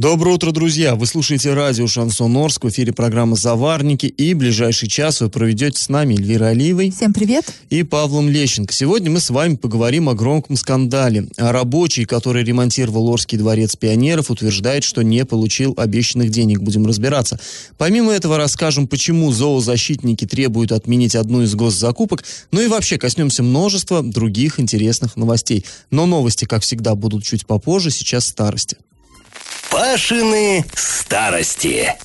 Доброе утро, друзья! Вы слушаете радио «Шансон Орск», в эфире программы «Заварники», и ближайший час вы проведете с нами Эльвирой Алиевой. Всем привет! И Павлом Лещенко. Сегодня мы с вами поговорим о громком скандале. А рабочий, который ремонтировал Орский дворец пионеров, утверждает, что не получил обещанных денег. Будем разбираться. Помимо этого расскажем, почему зоозащитники требуют отменить одну из госзакупок, ну и вообще коснемся множества других интересных новостей. Но новости, как всегда, будут чуть попозже, сейчас старости. Пашины старости.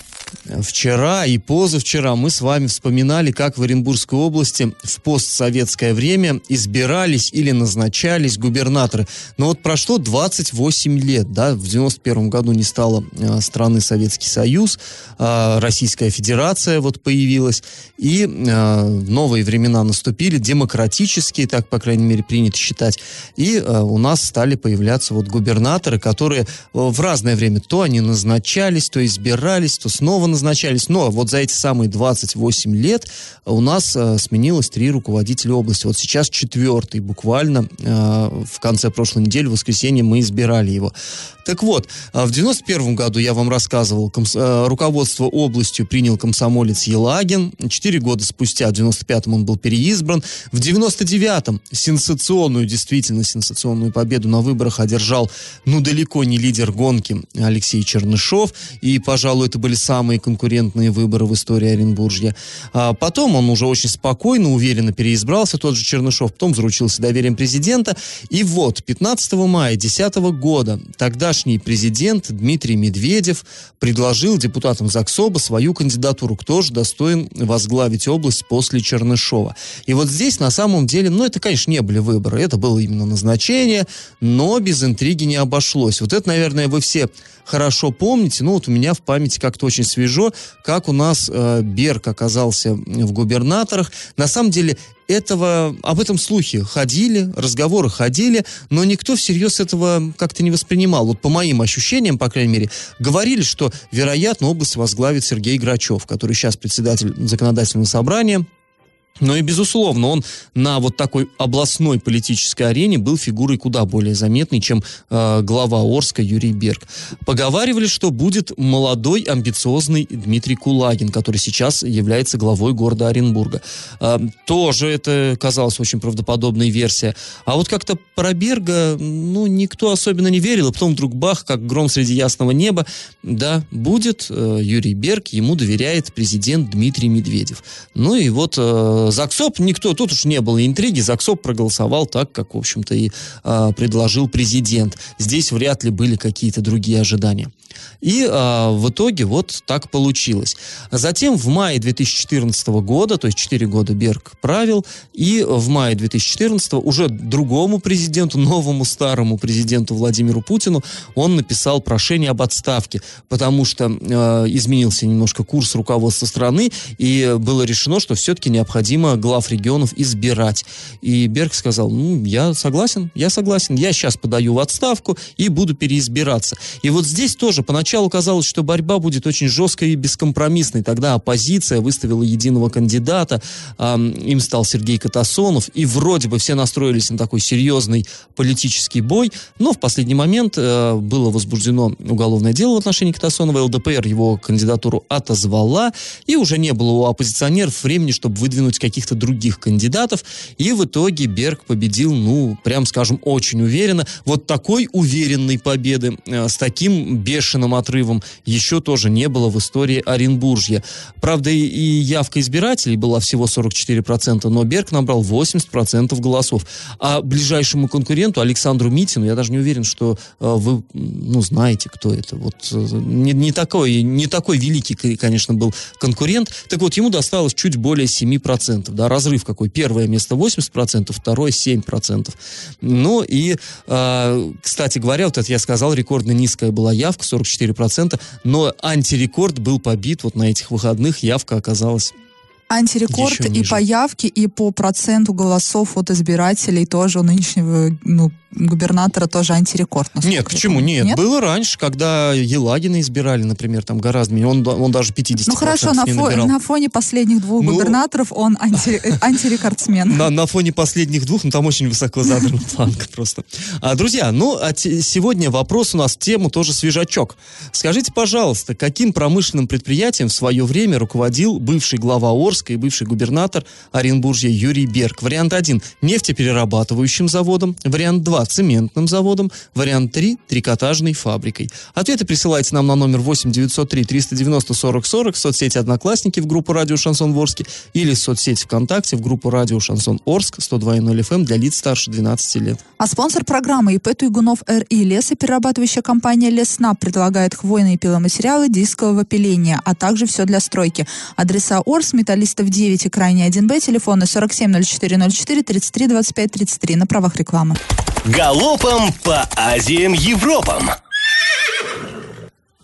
Вчера и позавчера мы с вами вспоминали, как в Оренбургской области в постсоветское время избирались или назначались губернаторы. Но вот прошло 28 лет, да, в 91 году не стало э, страны Советский Союз, э, Российская Федерация вот появилась, и э, новые времена наступили, демократические, так, по крайней мере, принято считать, и э, у нас стали появляться вот губернаторы, которые в разное время то они назначались, то избирались, то снова назначались. Но вот за эти самые 28 лет у нас э, сменилось три руководителя области. Вот сейчас четвертый, буквально э, в конце прошлой недели, в воскресенье, мы избирали его. Так вот, э, в 91 году, я вам рассказывал, комс- э, руководство областью принял комсомолец Елагин. Четыре года спустя, в 95-м он был переизбран. В 99-м сенсационную, действительно сенсационную победу на выборах одержал, ну, далеко не лидер гонки Алексей Чернышов. И, пожалуй, это были самые самые конкурентные выборы в истории Оренбуржья. А потом он уже очень спокойно, уверенно переизбрался, тот же Чернышов, потом заручился доверием президента. И вот, 15 мая 2010 года тогдашний президент Дмитрий Медведев предложил депутатам ЗАГСОБа свою кандидатуру, кто же достоин возглавить область после Чернышова. И вот здесь на самом деле, ну это, конечно, не были выборы, это было именно назначение, но без интриги не обошлось. Вот это, наверное, вы все хорошо помните, ну вот у меня в памяти как-то очень свежо, как у нас э, Берг оказался в губернаторах. На самом деле этого, об этом слухи ходили, разговоры ходили, но никто всерьез этого как-то не воспринимал. Вот по моим ощущениям, по крайней мере, говорили, что, вероятно, область возглавит Сергей Грачев, который сейчас председатель законодательного собрания, но и, безусловно, он на вот такой областной политической арене был фигурой куда более заметной, чем э, глава Орска Юрий Берг. Поговаривали, что будет молодой, амбициозный Дмитрий Кулагин, который сейчас является главой города Оренбурга. Э, тоже это казалось очень правдоподобной версия. А вот как-то про Берга, ну, никто особенно не верил, и потом вдруг бах, как гром среди ясного неба, да, будет э, Юрий Берг, ему доверяет президент Дмитрий Медведев. Ну и вот э, Заксоп никто, тут уж не было интриги, Заксоп проголосовал так, как, в общем-то, и э, предложил президент. Здесь вряд ли были какие-то другие ожидания. И э, в итоге вот так получилось. Затем в мае 2014 года, то есть 4 года Берг правил, и в мае 2014 уже другому президенту, новому старому президенту Владимиру Путину, он написал прошение об отставке, потому что э, изменился немножко курс руководства страны, и было решено, что все-таки необходимо глав регионов избирать. И Берг сказал, ну, я согласен, я согласен, я сейчас подаю в отставку и буду переизбираться. И вот здесь тоже поначалу казалось, что борьба будет очень жесткой и бескомпромиссной. Тогда оппозиция выставила единого кандидата, им стал Сергей Катасонов, и вроде бы все настроились на такой серьезный политический бой, но в последний момент э, было возбуждено уголовное дело в отношении Катасонова, ЛДПР его кандидатуру отозвала, и уже не было у оппозиционеров времени, чтобы выдвинуть каких-то других кандидатов, и в итоге Берг победил, ну, прям скажем, очень уверенно. Вот такой уверенной победы э, с таким бешеным отрывом еще тоже не было в истории Оренбуржья. Правда, и, и явка избирателей была всего 44%, но Берг набрал 80% голосов. А ближайшему конкуренту, Александру Митину, я даже не уверен, что э, вы, ну, знаете, кто это. Вот э, не, не, такой, не такой великий, конечно, был конкурент. Так вот, ему досталось чуть более 7%. Да, разрыв какой. Первое место 80%, второе 7%. Ну и, э, кстати говоря, вот это я сказал, рекордно низкая была явка, 44%, но антирекорд был побит вот на этих выходных, явка оказалась Антирекорд и по явке, и по проценту голосов от избирателей тоже у нынешнего ну, губернатора тоже антирекорд. Нет, почему? Нет, Нет, было раньше, когда Елагина избирали, например, там гораздо меньше. Он, он даже 50 Ну хорошо, на, фо- на фоне последних двух ну, губернаторов он анти- антирекордсмен. На, на фоне последних двух, ну там очень высоко задрана планка просто. А, друзья, ну а сегодня вопрос у нас, тему тоже свежачок. Скажите, пожалуйста, каким промышленным предприятием в свое время руководил бывший глава Орска и бывший губернатор Оренбуржья Юрий Берг? Вариант 1 – нефтеперерабатывающим заводом. Вариант 2 цементным заводом, вариант 3 – трикотажной фабрикой. Ответы присылайте нам на номер 8 903 390 40 40 в соцсети «Одноклассники» в группу «Радио Шансон Ворске» или в соцсети ВКонтакте в группу «Радио Шансон Орск» 102.0 FM для лиц старше 12 лет. А спонсор программы ИП Туйгунов РИ лесоперерабатывающая компания Лесна предлагает хвойные пиломатериалы дискового пиления, а также все для стройки. Адреса Орс, Металлистов 9 и Крайне 1Б, телефоны 47 04 04 33 25 33 на правах рекламы. Галопом по Азиям Европам!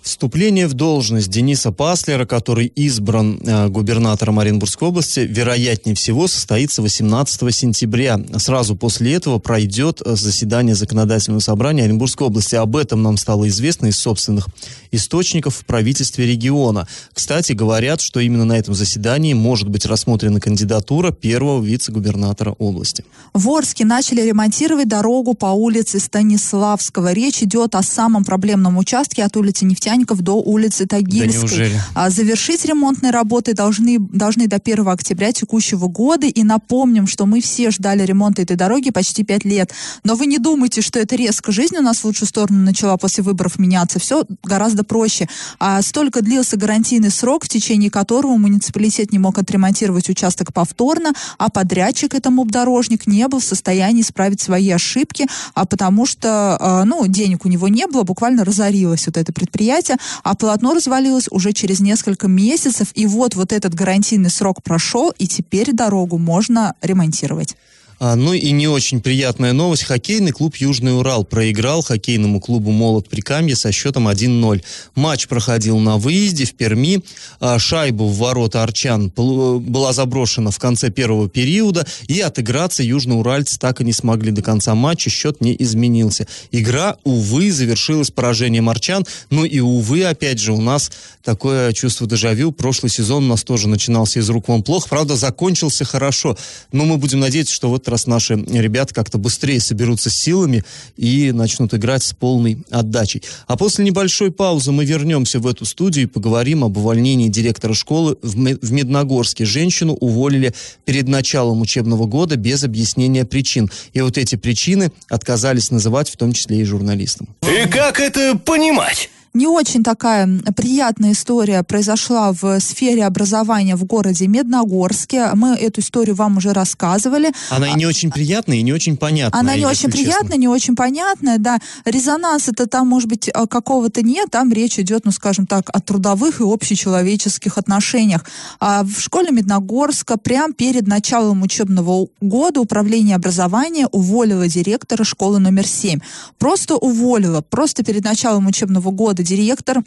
Вступление в должность Дениса Паслера, который избран э, губернатором Оренбургской области, вероятнее всего состоится 18 сентября. Сразу после этого пройдет э, заседание законодательного собрания Оренбургской области. Об этом нам стало известно из собственных источников в правительстве региона. Кстати, говорят, что именно на этом заседании может быть рассмотрена кандидатура первого вице-губернатора области. В Орске начали ремонтировать дорогу по улице Станиславского. Речь идет о самом проблемном участке от улицы Нефтяникова Нефтяников до улицы Тагильской. Да завершить ремонтные работы должны, должны до 1 октября текущего года. И напомним, что мы все ждали ремонта этой дороги почти 5 лет. Но вы не думайте, что это резко жизнь у нас в лучшую сторону начала после выборов меняться. Все гораздо проще. А столько длился гарантийный срок, в течение которого муниципалитет не мог отремонтировать участок повторно, а подрядчик этому дорожник не был в состоянии исправить свои ошибки, а потому что, а, ну, денег у него не было, буквально разорилось вот это предприятие предприятия, а полотно развалилось уже через несколько месяцев, и вот вот этот гарантийный срок прошел, и теперь дорогу можно ремонтировать. А, ну и не очень приятная новость. Хоккейный клуб «Южный Урал» проиграл хоккейному клубу «Молот Прикамье» со счетом 1-0. Матч проходил на выезде в Перми. А, шайбу в ворота Арчан была заброшена в конце первого периода, и отыграться южноуральцы так и не смогли до конца матча. Счет не изменился. Игра, увы, завершилась поражением Арчан. Ну и, увы, опять же, у нас такое чувство дежавю. Прошлый сезон у нас тоже начинался из рук вон плохо. Правда, закончился хорошо. Но мы будем надеяться, что вот раз наши ребята как-то быстрее соберутся силами и начнут играть с полной отдачей. А после небольшой паузы мы вернемся в эту студию и поговорим об увольнении директора школы в Медногорске. Женщину уволили перед началом учебного года без объяснения причин. И вот эти причины отказались называть в том числе и журналистам. И как это понимать? Не очень такая приятная история произошла в сфере образования в городе Медногорске. Мы эту историю вам уже рассказывали. Она и не очень приятная, и не очень понятная. Она не очень приятная, не очень понятная, да. Резонанс это там, может быть, а, какого-то нет. Там речь идет, ну, скажем так, о трудовых и общечеловеческих отношениях. А в школе Медногорска прямо перед началом учебного года управление образования уволило директора школы номер 7. Просто уволило. Просто перед началом учебного года директор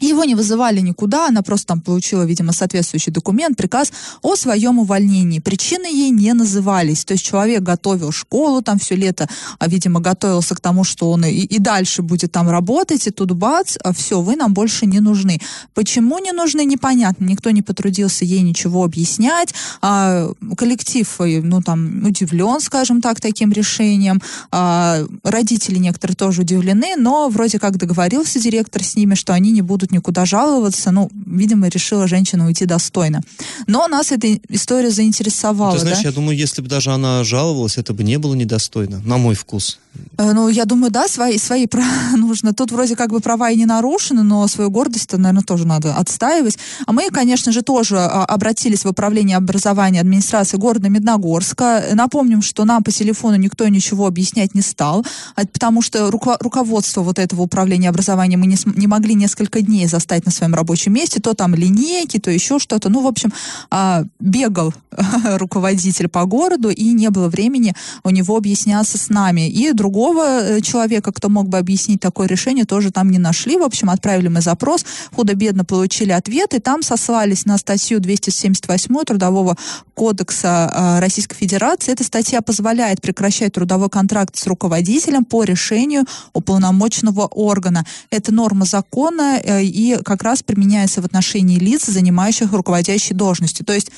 его не вызывали никуда, она просто там получила, видимо, соответствующий документ, приказ о своем увольнении. Причины ей не назывались. То есть человек готовил школу там все лето, а, видимо, готовился к тому, что он и, и дальше будет там работать, и тут бац, а все, вы нам больше не нужны. Почему не нужны, непонятно. Никто не потрудился ей ничего объяснять. А, коллектив, э, ну там, удивлен, скажем так, таким решением. А, родители некоторые тоже удивлены, но вроде как договорился директор с ними, что они не будут тут никуда жаловаться. Ну, видимо, решила женщина уйти достойно. Но нас эта история заинтересовала. Ты знаешь, да? я думаю, если бы даже она жаловалась, это бы не было недостойно, на мой вкус. Э, ну, я думаю, да, свои, свои права нужно. Тут вроде как бы права и не нарушены, но свою гордость, наверное, тоже надо отстаивать. А мы, конечно же, тоже а, обратились в управление образования администрации города Медногорска. Напомним, что нам по телефону никто ничего объяснять не стал, а потому что руко- руководство вот этого управления образования мы не, не могли несколько дней дней застать на своем рабочем месте, то там линейки, то еще что-то. Ну, в общем, а, бегал руководитель по городу, и не было времени у него объясняться с нами. И другого э, человека, кто мог бы объяснить такое решение, тоже там не нашли. В общем, отправили мы запрос, худо-бедно получили ответ, и там сослались на статью 278 Трудового кодекса а, Российской Федерации. Эта статья позволяет прекращать трудовой контракт с руководителем по решению уполномоченного органа. Это норма закона э, и как раз применяется в отношении лиц, занимающих руководящей должностью. То есть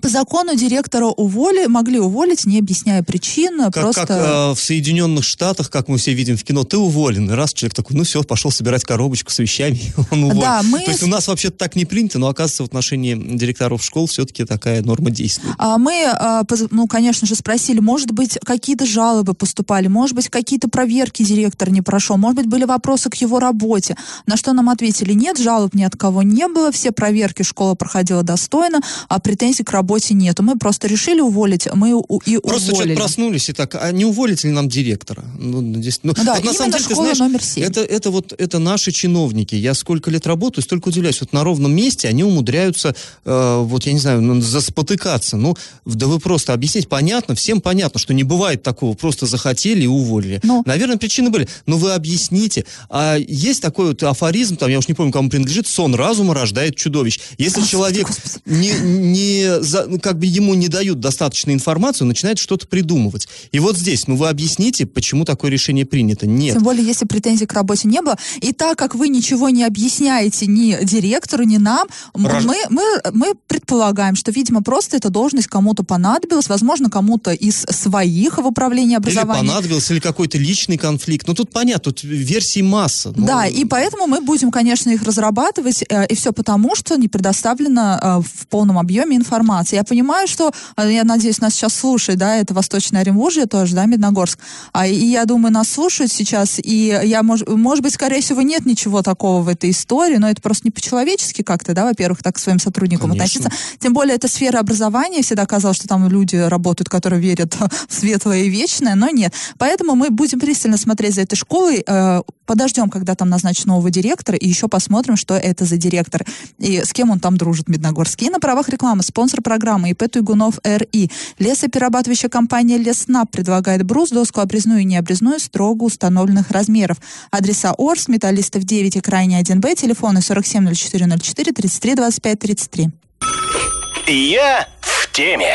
по закону директора уволи, могли уволить, не объясняя причин, Как, просто... как э, в Соединенных Штатах, как мы все видим в кино, ты уволен. И раз человек такой, ну все, пошел собирать коробочку с вещами, он уволен. Да, мы То есть у нас вообще-то так не принято, но оказывается в отношении директоров школ все-таки такая норма действует. А мы, а, поз- ну, конечно же, спросили, может быть, какие-то жалобы поступали, может быть, какие-то проверки директор не прошел, может быть, были вопросы к его работе. На что нам ответили, нет, жалоб ни от кого не было, все проверки школа проходила достойно, а претензий к работе нету. Мы просто решили уволить, мы у- и Просто уволили. что-то проснулись и так, а не уволите ли нам директора? Ну, здесь, ну, Да, вот на самом деле, ты школа знаешь, номер семь. это, это вот это наши чиновники. Я сколько лет работаю, столько удивляюсь. Вот на ровном месте они умудряются, э, вот я не знаю, ну, заспотыкаться. Ну, да вы просто объяснить понятно, всем понятно, что не бывает такого, просто захотели и уволили. Ну. Наверное, причины были. Но вы объясните. А есть такой вот афоризм, там, я уж не помню, кому принадлежит, сон разума рождает чудовищ. Если человек не, не за- ну, как бы ему не дают достаточно информации, он начинает что-то придумывать. И вот здесь, ну вы объясните, почему такое решение принято? Нет. Тем более, если претензий к работе не было. И так как вы ничего не объясняете ни директору, ни нам, Рож- мы, мы, мы предполагаем, что, видимо, просто эта должность кому-то понадобилась, возможно, кому-то из своих в управлении Или образования. понадобился, или какой-то личный конфликт. Ну тут понятно, тут версий масса. Ну, Да, и поэтому мы будем, конечно, их разрабатывать, э, и все потому, что не предоставлена э, в полном объеме информация. Я понимаю, что, э, я надеюсь, нас сейчас слушает, да, это Восточное Оренбуржье тоже, да, Медногорск. А, и я думаю, нас слушают сейчас, и я, мож, может быть, скорее всего, нет ничего такого в этой истории, но это просто не по-человечески как-то, да, во-первых, так к своим сотрудникам Конечно. относиться. Тем более, это сфера образования, всегда казалось, что там люди работают, которые верят в светлое и вечное, но нет. Поэтому мы будем пристально смотреть за этой школой, э, подождем, когда там назначат нового директора, и еще посмотрим, что это за директор, и с кем он там дружит, Медногорский. И на правах рекламы спонсор программы ИП Туйгунов РИ. Лесоперерабатывающая компания Леснаб предлагает брус, доску обрезную и необрезную строго установленных размеров. Адреса Орс, Металлистов 9 и Крайне 1Б, телефоны 470404 33 25 33. Я в теме.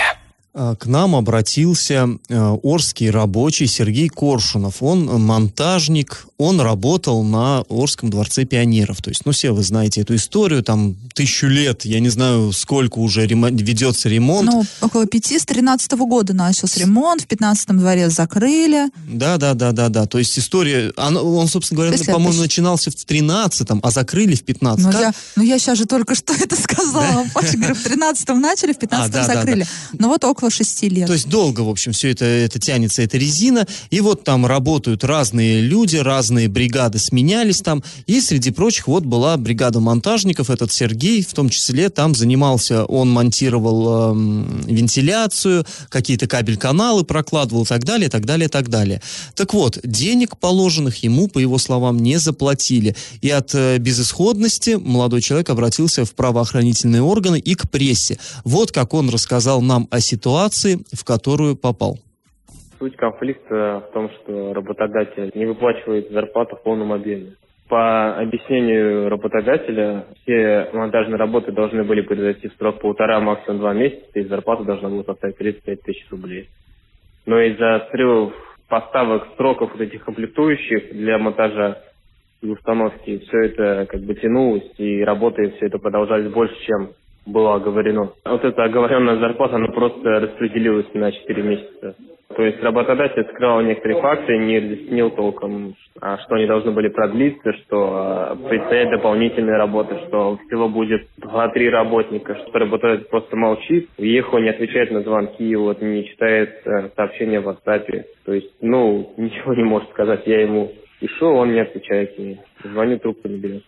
А, К нам обратился э, орский рабочий Сергей Коршунов. Он монтажник, он работал на Орском дворце пионеров. То есть, ну, все вы знаете эту историю, там тысячу лет, я не знаю, сколько уже ремо- ведется ремонт. Ну, около пяти, с 13 года начался ремонт, в 15-м дворе закрыли. Да, да, да, да, да. То есть история, она- он, собственно говоря, по-моему, это- начинался в 13-м, а закрыли в 15-м. Ну я, ну, я сейчас же только что это сказала. Паша, говорю, в 13-м начали, в 15-м А, да, да, закрыли. Ну вот около шести лет. То есть долго, в общем, все это, это тянется, эта резина. И вот там работают разные люди, разные бригады сменялись там. И среди прочих вот была бригада монтажников, этот Сергей, в том числе там занимался, он монтировал эм, вентиляцию, какие-то кабель-каналы прокладывал и так далее, и так далее, и так далее. Так вот, денег положенных ему, по его словам, не заплатили. И от э, безысходности молодой человек обратился в правоохранительные органы и к прессе. Вот как он рассказал нам о ситуации, в которую попал. Суть конфликта в том, что работодатель не выплачивает зарплату в полном объеме. По объяснению работодателя, все монтажные работы должны были произойти в срок полтора, максимум два месяца, и зарплата должна была составить 35 тысяч рублей. Но из-за срывов поставок сроков вот этих комплектующих для монтажа и установки, все это как бы тянулось, и работы все это продолжались больше, чем было оговорено. Вот эта оговоренная зарплата, она просто распределилась на 4 месяца. То есть работодатель скрывал некоторые факты, не разъяснил толком, а, что они должны были продлиться, что а, предстоят дополнительные работы, что всего будет 2-3 работника, что работодатель просто молчит, уехал, не отвечает на звонки, вот не читает э, сообщения в WhatsApp. То есть, ну, ничего не может сказать. Я ему пишу, он не отвечает мне. Звоню, трубку не берет.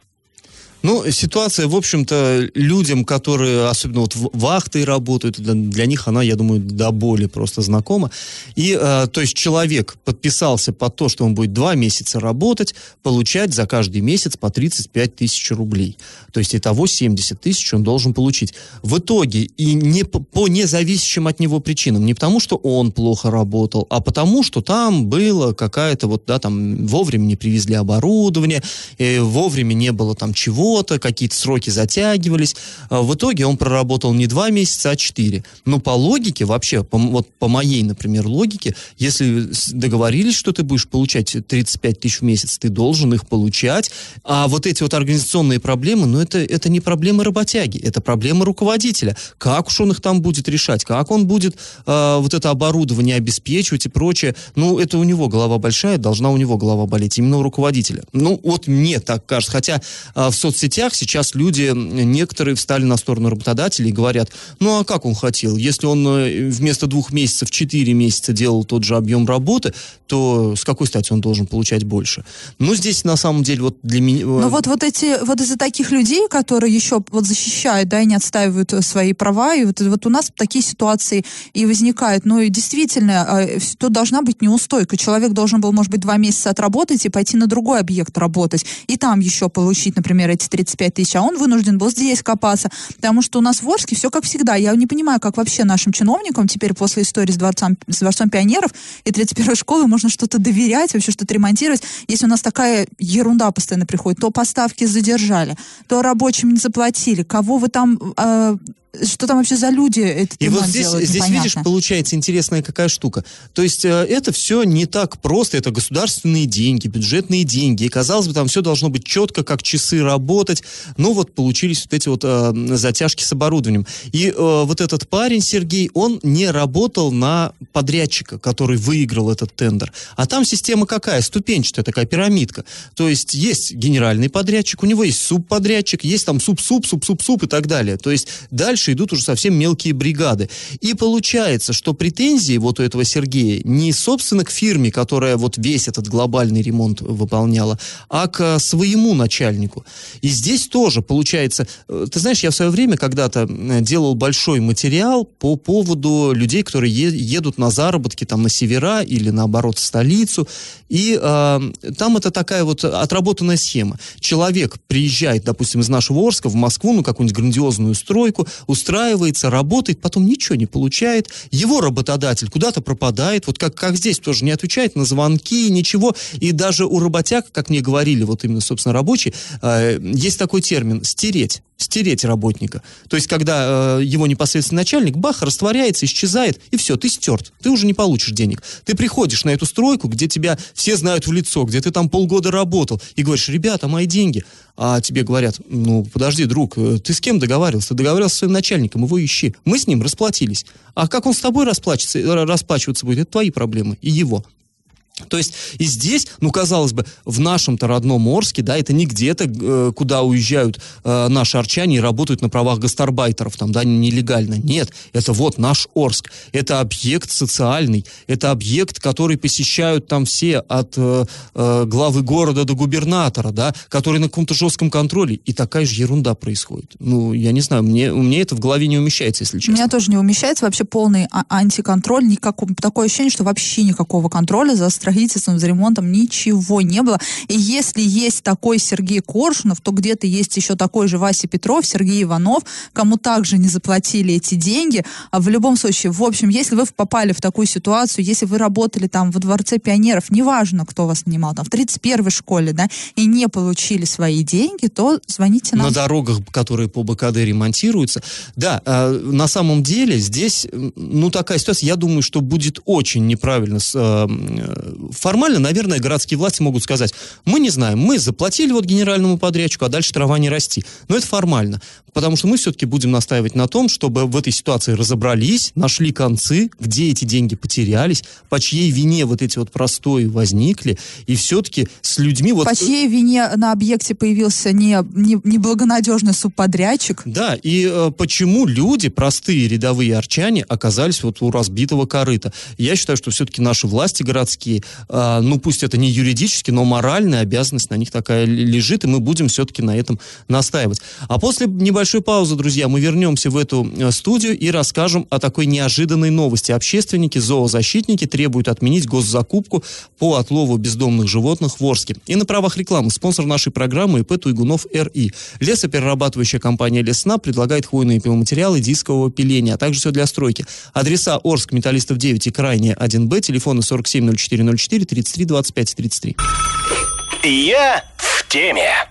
Ну, ситуация, в общем-то, людям, которые, особенно вот вахтой работают, для, них она, я думаю, до боли просто знакома. И, э, то есть, человек подписался под то, что он будет два месяца работать, получать за каждый месяц по 35 тысяч рублей. То есть, итого 70 тысяч он должен получить. В итоге, и не по, по независящим от него причинам, не потому, что он плохо работал, а потому, что там было какая-то вот, да, там, вовремя не привезли оборудование, э, вовремя не было там чего-то, какие-то сроки затягивались. А в итоге он проработал не два месяца, а четыре. Но по логике вообще, по, вот по моей, например, логике, если договорились, что ты будешь получать 35 тысяч в месяц, ты должен их получать. А вот эти вот организационные проблемы, ну это, это не проблемы работяги, это проблемы руководителя. Как уж он их там будет решать, как он будет э, вот это оборудование обеспечивать и прочее. Ну, это у него голова большая, должна у него голова болеть, именно у руководителя. Ну, вот мне так кажется. Хотя э, в соцсетях сейчас люди, некоторые встали на сторону работодателей и говорят, ну, а как он хотел? Если он э, вместо двух месяцев четыре месяца делал тот же объем работы, то с какой стати он должен получать больше? Ну, здесь на самом деле вот для меня... Ну, вот, вот эти, вот из-за таких людей, которые еще вот защищают, да, и не отстаивают э, свои права, и вот, вот у нас такие ситуации и возникают. Ну, и действительно, э, тут должна быть неустойка. Человек должен был, может быть, два месяца отработать и пойти на другой объект работать, и там еще получить, например, эти 35 тысяч, а он вынужден был здесь копаться, потому что у нас в Орске все как всегда. Я не понимаю, как вообще нашим чиновникам теперь после истории с дворцом, с дворцом пионеров и 31-й школы можно что-то доверять, вообще что-то ремонтировать, если у нас такая ерунда постоянно приходит. То поставки задержали, то рабочим не заплатили, кого вы там э, что там вообще за люди этот И вот здесь, делают, здесь видишь, получается интересная какая штука. То есть э, это все не так просто, это государственные деньги, бюджетные деньги. И казалось бы, там все должно быть четко, как часы работать. Но вот получились вот эти вот э, затяжки с оборудованием. И э, вот этот парень, Сергей, он не работал на подрядчика, который выиграл этот тендер. А там система какая? Ступенчатая такая пирамидка. То есть есть генеральный подрядчик, у него есть субподрядчик, есть там суп-суп, суп-суп-суп и так далее. То есть дальше дальше идут уже совсем мелкие бригады. И получается, что претензии вот у этого Сергея не, собственно, к фирме, которая вот весь этот глобальный ремонт выполняла, а к своему начальнику. И здесь тоже получается... Э, ты знаешь, я в свое время когда-то делал большой материал по поводу людей, которые едут на заработки там на севера или наоборот в столицу. И э, там это такая вот отработанная схема. Человек приезжает, допустим, из нашего Орска в Москву, ну, какую-нибудь грандиозную стройку, устраивается, работает, потом ничего не получает. Его работодатель куда-то пропадает, вот как, как здесь тоже не отвечает на звонки, ничего. И даже у работяг, как мне говорили, вот именно, собственно, рабочие, э, есть такой термин «стереть» стереть работника. То есть, когда э, его непосредственный начальник, бах, растворяется, исчезает, и все, ты стерт. Ты уже не получишь денег. Ты приходишь на эту стройку, где тебя все знают в лицо, где ты там полгода работал, и говоришь, ребята, мои деньги. А тебе говорят, ну, подожди, друг, э, ты с кем договаривался? Ты договаривался с своим начальником, его ищи. Мы с ним расплатились. А как он с тобой э, расплачиваться будет, это твои проблемы и его. То есть и здесь, ну, казалось бы, в нашем-то родном Орске, да, это не где-то, э, куда уезжают э, наши арчане и работают на правах гастарбайтеров, там, да, нелегально. Нет, это вот наш Орск. Это объект социальный, это объект, который посещают там все от э, э, главы города до губернатора, да, который на каком-то жестком контроле. И такая же ерунда происходит. Ну, я не знаю, мне, мне это в голове не умещается, если честно. У меня тоже не умещается вообще полный а- антиконтроль, никакого, такое ощущение, что вообще никакого контроля за страховкой строительством, за ремонтом ничего не было. И если есть такой Сергей Коршунов, то где-то есть еще такой же Вася Петров, Сергей Иванов, кому также не заплатили эти деньги. А в любом случае, в общем, если вы попали в такую ситуацию, если вы работали там во Дворце пионеров, неважно, кто вас нанимал, там в 31-й школе, да, и не получили свои деньги, то звоните нам. На дорогах, которые по БКД ремонтируются. Да, э, на самом деле здесь, ну, такая ситуация, я думаю, что будет очень неправильно с, э, формально, наверное, городские власти могут сказать, мы не знаем, мы заплатили вот генеральному подрядчику, а дальше трава не расти. Но это формально, потому что мы все-таки будем настаивать на том, чтобы в этой ситуации разобрались, нашли концы, где эти деньги потерялись, по чьей вине вот эти вот простои возникли, и все-таки с людьми... Вот... По чьей вине на объекте появился не, не, неблагонадежный субподрядчик? Да, и э, почему люди, простые рядовые арчане, оказались вот у разбитого корыта. Я считаю, что все-таки наши власти городские ну пусть это не юридически, но моральная обязанность на них такая лежит, и мы будем все-таки на этом настаивать. А после небольшой паузы, друзья, мы вернемся в эту э, студию и расскажем о такой неожиданной новости. Общественники, зоозащитники требуют отменить госзакупку по отлову бездомных животных в Орске. И на правах рекламы спонсор нашей программы ИП Туйгунов РИ. Лесоперерабатывающая компания Лесна предлагает хвойные пиломатериалы дискового пиления, а также все для стройки. Адреса Орск, Металлистов 9 и Крайне 1Б, телефоны 470404 33 25 33. Я в теме.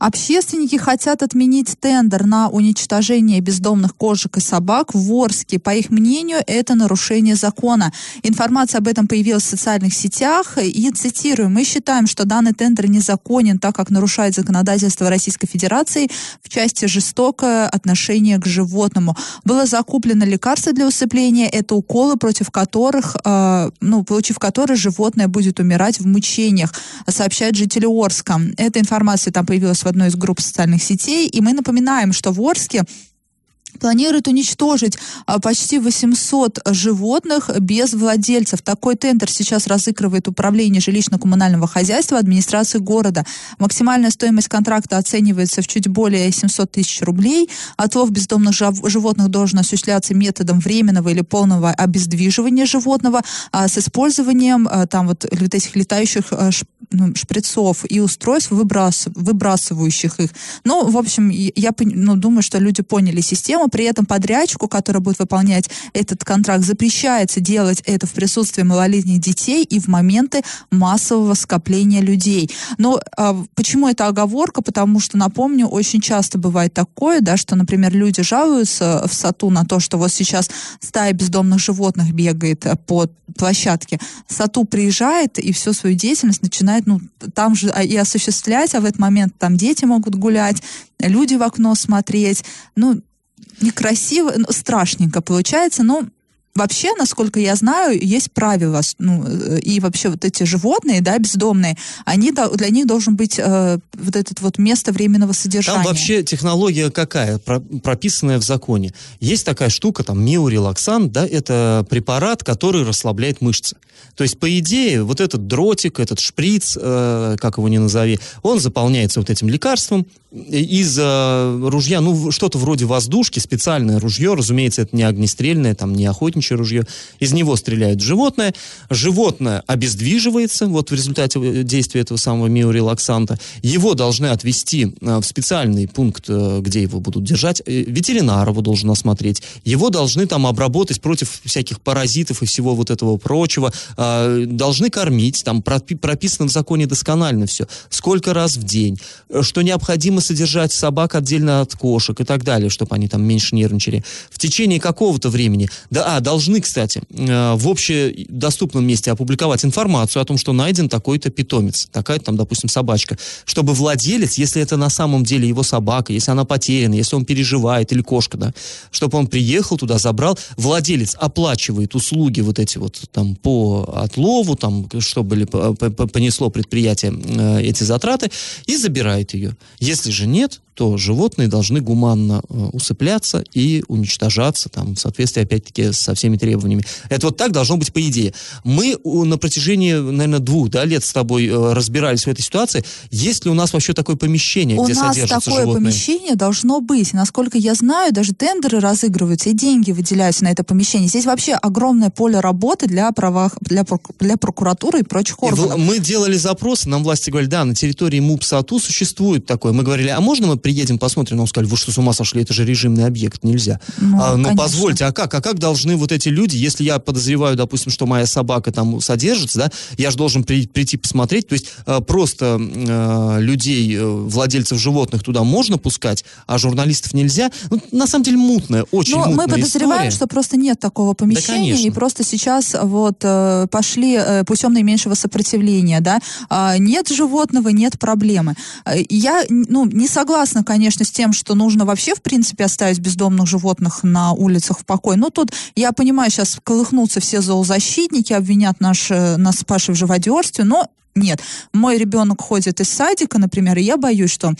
Общественники хотят отменить тендер на уничтожение бездомных кошек и собак в Орске. По их мнению, это нарушение закона. Информация об этом появилась в социальных сетях. И цитирую, мы считаем, что данный тендер незаконен, так как нарушает законодательство Российской Федерации в части жестокое отношение к животному. Было закуплено лекарство для усыпления. Это уколы, против которых, э, ну, получив которые животное будет умирать в мучениях, сообщают жители Орска. Эта информация там появилась в одной из групп социальных сетей, и мы напоминаем, что в Орске планирует уничтожить а, почти 800 животных без владельцев. Такой тендер сейчас разыгрывает управление жилищно-коммунального хозяйства администрации города. Максимальная стоимость контракта оценивается в чуть более 700 тысяч рублей. Отлов бездомных животных должен осуществляться методом временного или полного обездвиживания животного а, с использованием а, там вот, этих летающих ну, шприцов и устройств, выбрас, выбрасывающих их. Ну, в общем, я ну, думаю, что люди поняли систему, при этом подрядчику, который будет выполнять этот контракт, запрещается делать это в присутствии малолетних детей и в моменты массового скопления людей. Но а, почему это оговорка? Потому что, напомню, очень часто бывает такое, да, что, например, люди жалуются в САТУ на то, что вот сейчас стая бездомных животных бегает по площадке. САТУ приезжает и всю свою деятельность начинает ну, там же и осуществлять, а в этот момент там дети могут гулять, люди в окно смотреть. Ну, некрасиво, ну, страшненько получается, но Вообще, насколько я знаю, есть правила, ну, э, и вообще вот эти животные, да, бездомные, они, для них должен быть э, вот этот вот место временного содержания. Там вообще технология какая, про, прописанная в законе? Есть такая штука, там, миорелаксан, да, это препарат, который расслабляет мышцы. То есть, по идее, вот этот дротик, этот шприц, э, как его ни назови, он заполняется вот этим лекарством, из э, ружья, ну, что-то вроде воздушки, специальное ружье, разумеется, это не огнестрельное, там, не охотничье ружье, из него стреляют животное, животное обездвиживается, вот в результате э, действия этого самого миорелаксанта, его должны отвезти э, в специальный пункт, э, где его будут держать, э, ветеринар его должен осмотреть, его должны там обработать против всяких паразитов и всего вот этого прочего, э, должны кормить, там пропи- прописано в законе досконально все, сколько раз в день, э, что необходимо необходимо содержать собак отдельно от кошек и так далее, чтобы они там меньше нервничали. В течение какого-то времени, да, а, должны, кстати, э, в общедоступном месте опубликовать информацию о том, что найден такой-то питомец, такая там, допустим, собачка, чтобы владелец, если это на самом деле его собака, если она потеряна, если он переживает, или кошка, да, чтобы он приехал туда, забрал, владелец оплачивает услуги вот эти вот там по отлову, там, чтобы понесло предприятие э, эти затраты, и забирает ее. Если если же нет, то животные должны гуманно э, усыпляться и уничтожаться там, в соответствии, опять-таки, со всеми требованиями. Это вот так должно быть по идее. Мы на протяжении, наверное, двух да, лет с тобой э, разбирались в этой ситуации. Есть ли у нас вообще такое помещение, у где содержатся животные? У нас такое помещение должно быть. Насколько я знаю, даже тендеры разыгрываются, и деньги выделяются на это помещение. Здесь вообще огромное поле работы для, правах, для, для прокуратуры и прочих органов. Мы делали запросы, нам власти говорили, да, на территории МУП САТУ существует такое. Мы говорили, а можно мы приедем, посмотрим, нам сказали, вы что, с ума сошли, это же режимный объект, нельзя. Ну, а, ну конечно. позвольте, а как? А как должны вот эти люди, если я подозреваю, допустим, что моя собака там содержится, да, я же должен при, прийти посмотреть, то есть а, просто а, людей, э, владельцев животных туда можно пускать, а журналистов нельзя. Ну, на самом деле мутная, очень Но мутная мы подозреваем, история. что просто нет такого помещения, конечно. и просто сейчас вот э, пошли э, путем наименьшего сопротивления, да. А, нет животного, нет проблемы. А, Я, ну, не согласна, конечно, с тем, что нужно вообще, в принципе, оставить бездомных животных на улицах в покое. Но тут, я понимаю, сейчас колыхнутся все зоозащитники, обвинят наш, э, нас с Пашей в живодерстве, но нет. Мой ребенок ходит из садика, например, и я боюсь, что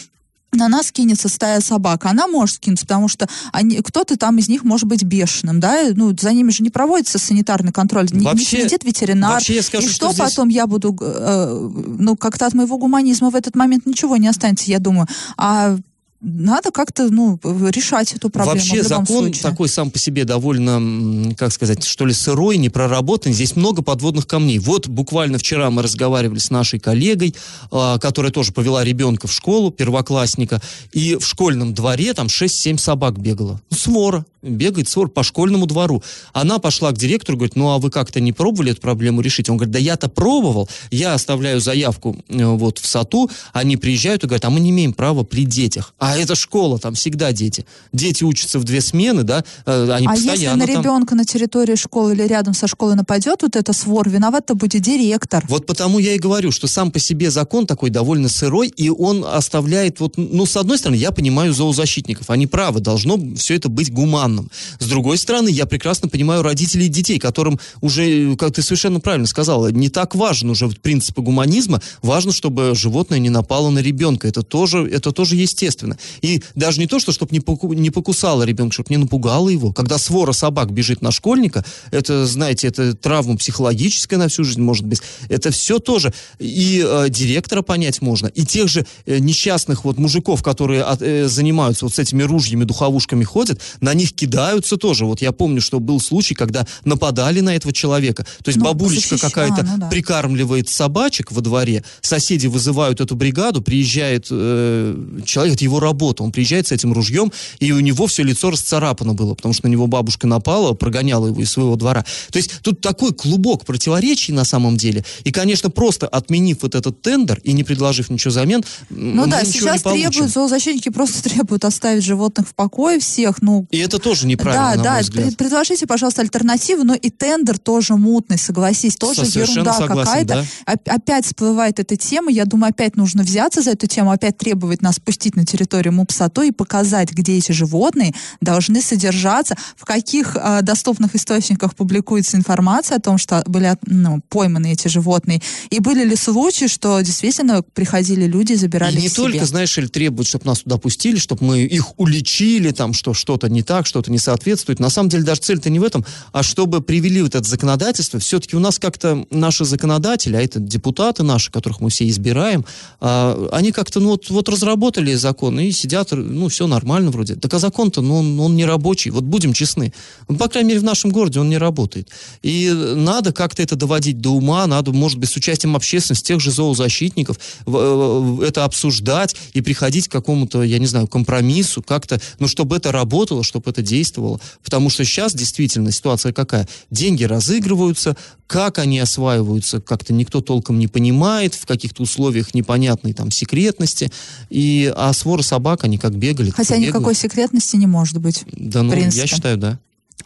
на нас кинется стая собак, она может скинуться, потому что они, кто-то там из них может быть бешеным, да, ну, за ними же не проводится санитарный контроль, не, Вообще- не следит ветеринар, вообще я скажу, и что что, здесь- потом я буду, э, ну, как-то от моего гуманизма в этот момент ничего не останется, я думаю, а надо как-то, ну, решать эту проблему Вообще закон случае. такой сам по себе довольно, как сказать, что ли, сырой, непроработанный. Здесь много подводных камней. Вот буквально вчера мы разговаривали с нашей коллегой, а, которая тоже повела ребенка в школу, первоклассника, и в школьном дворе там 6-7 собак бегало. Ну, свора. Бегает свор по школьному двору. Она пошла к директору, говорит, ну а вы как-то не пробовали эту проблему решить? Он говорит, да я-то пробовал, я оставляю заявку э, вот в САТУ, они приезжают и говорят, а мы не имеем права при детях. А это школа, там всегда дети. Дети учатся в две смены, да, э, они а если постоянно на там. ребенка на территории школы или рядом со школой нападет вот это свор, виноват-то будет директор. Вот потому я и говорю, что сам по себе закон такой довольно сырой, и он оставляет, вот, ну, с одной стороны, я понимаю зоозащитников, они правы, должно все это быть гуманным. С другой стороны, я прекрасно понимаю родителей детей, которым уже, как ты совершенно правильно сказала, не так важен уже принципы гуманизма, важно, чтобы животное не напало на ребенка, это тоже, это тоже естественно. И даже не то, что чтобы не, поку- не покусало ребенка, чтобы не напугало его. Когда свора собак бежит на школьника, это, знаете, это травма психологическая на всю жизнь может быть. Это все тоже. И э, директора понять можно, и тех же э, несчастных вот мужиков, которые от- э, занимаются вот с этими ружьями, духовушками ходят, на них кидаются тоже. Вот я помню, что был случай, когда нападали на этого человека. То есть Ну, бабулечка защища- какая-то ну да. прикармливает собачек во дворе, соседи вызывают эту бригаду, приезжает э, человек, это его работа, он приезжает с этим ружьем, и у него все лицо расцарапано было, потому что на него бабушка напала, прогоняла его из своего двора. То есть тут такой клубок противоречий на самом деле, и, конечно, просто отменив вот этот тендер и не предложив ничего взамен, Ну да, сейчас требуют, зоозащитники просто требуют оставить животных в покое всех, ну, И это тоже неправильно, да, да, взгляд. пред- предложите, пожалуйста, альтернативу, но и тендер тоже мутный, согласись, тоже совершенно ерунда какая-то. Оп- Опять всплывает эта тема, я думаю, опять нужно взяться за эту тему, опять требовать нас пустить на территорию МУПСАТО и показать, где эти животные должны содержаться, в каких а, доступных источниках публикуется информация о том, что были ну, пойманы эти животные, и были ли случаи, что действительно приходили люди и забирали И не себе. только, знаешь, или требуют, чтобы нас туда пустили, чтобы мы их уличили, там, что что-то не так, что-то не соответствует. На самом деле даже цель-то не в этом, а чтобы привели вот это законодательство. Все-таки у нас как-то наши законодатели, а это депутаты наши, которых мы все избираем, а, они как-то, ну, вот, вот разработали закон и сидят, ну, все нормально вроде. Так а закон-то, ну, он, он не рабочий. Вот будем честны. Ну, по крайней мере, в нашем городе он не работает. И надо как-то это доводить до ума, надо, может быть, с участием общественности, тех же зоозащитников, в- это обсуждать и приходить к какому-то, я не знаю, компромиссу, как-то, ну, чтобы это работало, чтобы это действовало. Потому что сейчас действительно ситуация какая? Деньги разыгрываются, как они осваиваются, как-то никто толком не понимает, в каких-то условиях непонятной там секретности. И, а своры собак, они как бегали, Хотя и бегают. никакой секретности не может быть. Да, ну, я считаю, да.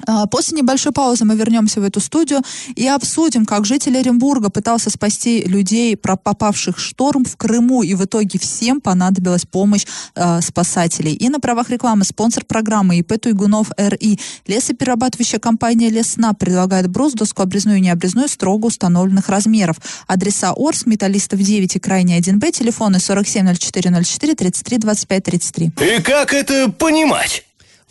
А, После небольшой паузы мы вернемся в эту студию и обсудим, как житель Оренбурга пытался спасти людей, попавших в шторм в Крыму, и в итоге всем понадобилась помощь э, спасателей. И на правах рекламы спонсор программы ИП Туйгунов РИ. Лесоперерабатывающая компания Лесна предлагает брус, доску обрезную и необрезную строго установленных размеров. Адреса Орс, Металлистов 9 и Крайний 1Б, телефоны 470404 33 25 33. И как это понимать?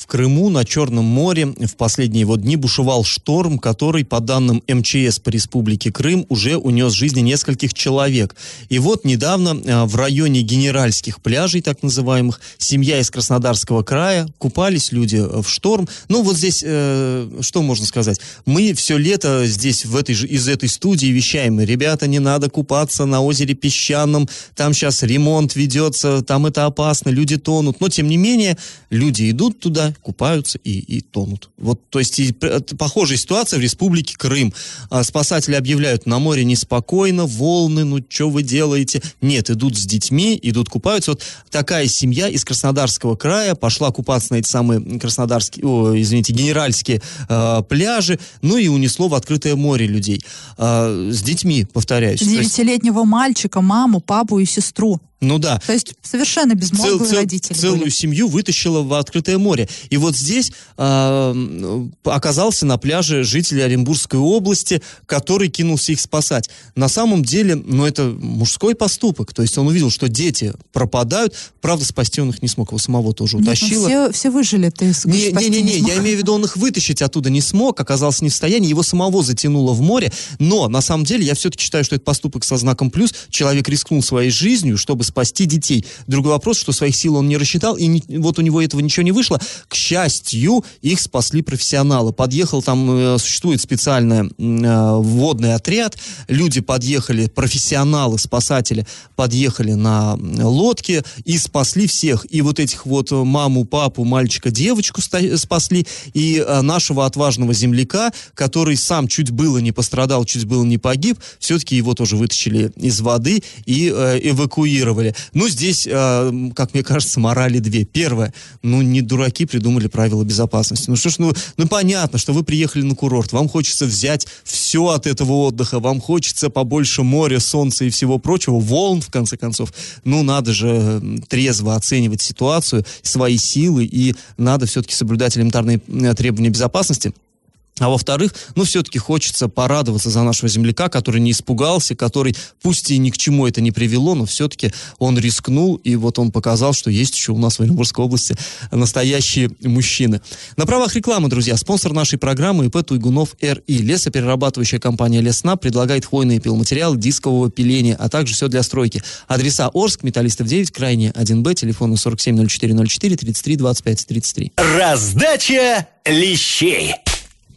В Крыму на Черном море в последние его дни бушевал шторм, который, по данным МЧС по республике Крым, уже унес жизни нескольких человек. И вот недавно э, в районе генеральских пляжей, так называемых, семья из Краснодарского края, купались люди э, в шторм. Ну вот здесь, э, что можно сказать? Мы все лето здесь, в этой из этой студии вещаем, ребята, не надо купаться на озере Песчаном, там сейчас ремонт ведется, там это опасно, люди тонут. Но, тем не менее, люди идут туда, купаются и, и тонут. Вот, то есть, и, похожая ситуация в республике Крым. А, спасатели объявляют, на море неспокойно, волны, ну, что вы делаете? Нет, идут с детьми, идут купаются. Вот такая семья из Краснодарского края пошла купаться на эти самые краснодарские, о, извините, генеральские э, пляжи, ну и унесло в открытое море людей. А, с детьми, повторяюсь. Девятилетнего мальчика, маму, папу и сестру. Ну да. То есть совершенно безмозглые цел, родители Целую были. семью вытащила в открытое море. И вот здесь э, оказался на пляже житель Оренбургской области, который кинулся их спасать. На самом деле, ну это мужской поступок. То есть он увидел, что дети пропадают. Правда, спасти он их не смог, его самого тоже утащило. Нет, ну все, все выжили, ты не, не, не, не, я имею в виду, он их вытащить оттуда не смог, оказался не в состоянии, его самого затянуло в море. Но на самом деле я все-таки считаю, что это поступок со знаком плюс. Человек рискнул своей жизнью, чтобы спасти детей. Другой вопрос, что своих сил он не рассчитал, и не, вот у него этого ничего не вышло. К счастью, их спасли профессионалы. Подъехал там, э, существует специальный э, водный отряд, люди подъехали, профессионалы, спасатели, подъехали на лодке и спасли всех. И вот этих вот маму, папу, мальчика, девочку спасли, и э, нашего отважного земляка, который сам чуть было не пострадал, чуть было не погиб, все-таки его тоже вытащили из воды и э, эвакуировали. Ну, здесь, э, как мне кажется, морали две. Первое, ну, не дураки придумали правила безопасности. Ну, что ж, ну, ну, понятно, что вы приехали на курорт, вам хочется взять все от этого отдыха, вам хочется побольше моря, солнца и всего прочего, волн, в конце концов. Ну, надо же трезво оценивать ситуацию, свои силы, и надо все-таки соблюдать элементарные требования безопасности. А во-вторых, ну, все-таки хочется порадоваться за нашего земляка, который не испугался, который, пусть и ни к чему это не привело, но все-таки он рискнул, и вот он показал, что есть еще у нас в Оренбургской области настоящие мужчины. На правах рекламы, друзья, спонсор нашей программы ИП Туйгунов РИ. Лесоперерабатывающая компания Лесна предлагает хвойные пиломатериалы дискового пиления, а также все для стройки. Адреса Орск, Металлистов 9, крайне 1Б, телефоны 470404 33 25 33. Раздача лещей.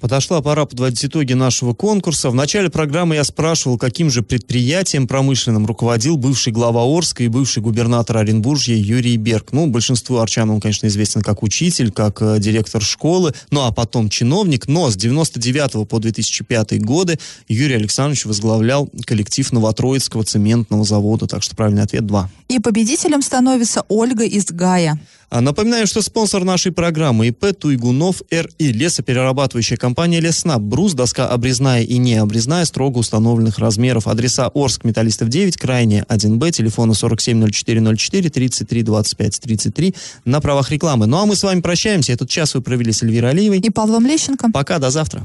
Подошла пора подводить итоги нашего конкурса. В начале программы я спрашивал, каким же предприятием промышленным руководил бывший глава Орска и бывший губернатор Оренбуржья Юрий Берг. Ну, большинству арчан он, конечно, известен как учитель, как э, директор школы, ну а потом чиновник. Но с 99 по 2005 годы Юрий Александрович возглавлял коллектив Новотроицкого цементного завода. Так что правильный ответ 2. И победителем становится Ольга из Гая. А напоминаю, что спонсор нашей программы ИП Туйгунов РИ, лесоперерабатывающая компания Лесна, брус, доска обрезная и не обрезная, строго установленных размеров. Адреса Орск, Металлистов 9, крайне 1Б, телефона 470404 33 25 33 на правах рекламы. Ну а мы с вами прощаемся. Этот час вы провели с Эльвирой Алиевой. И Павлом Лещенко. Пока, до завтра.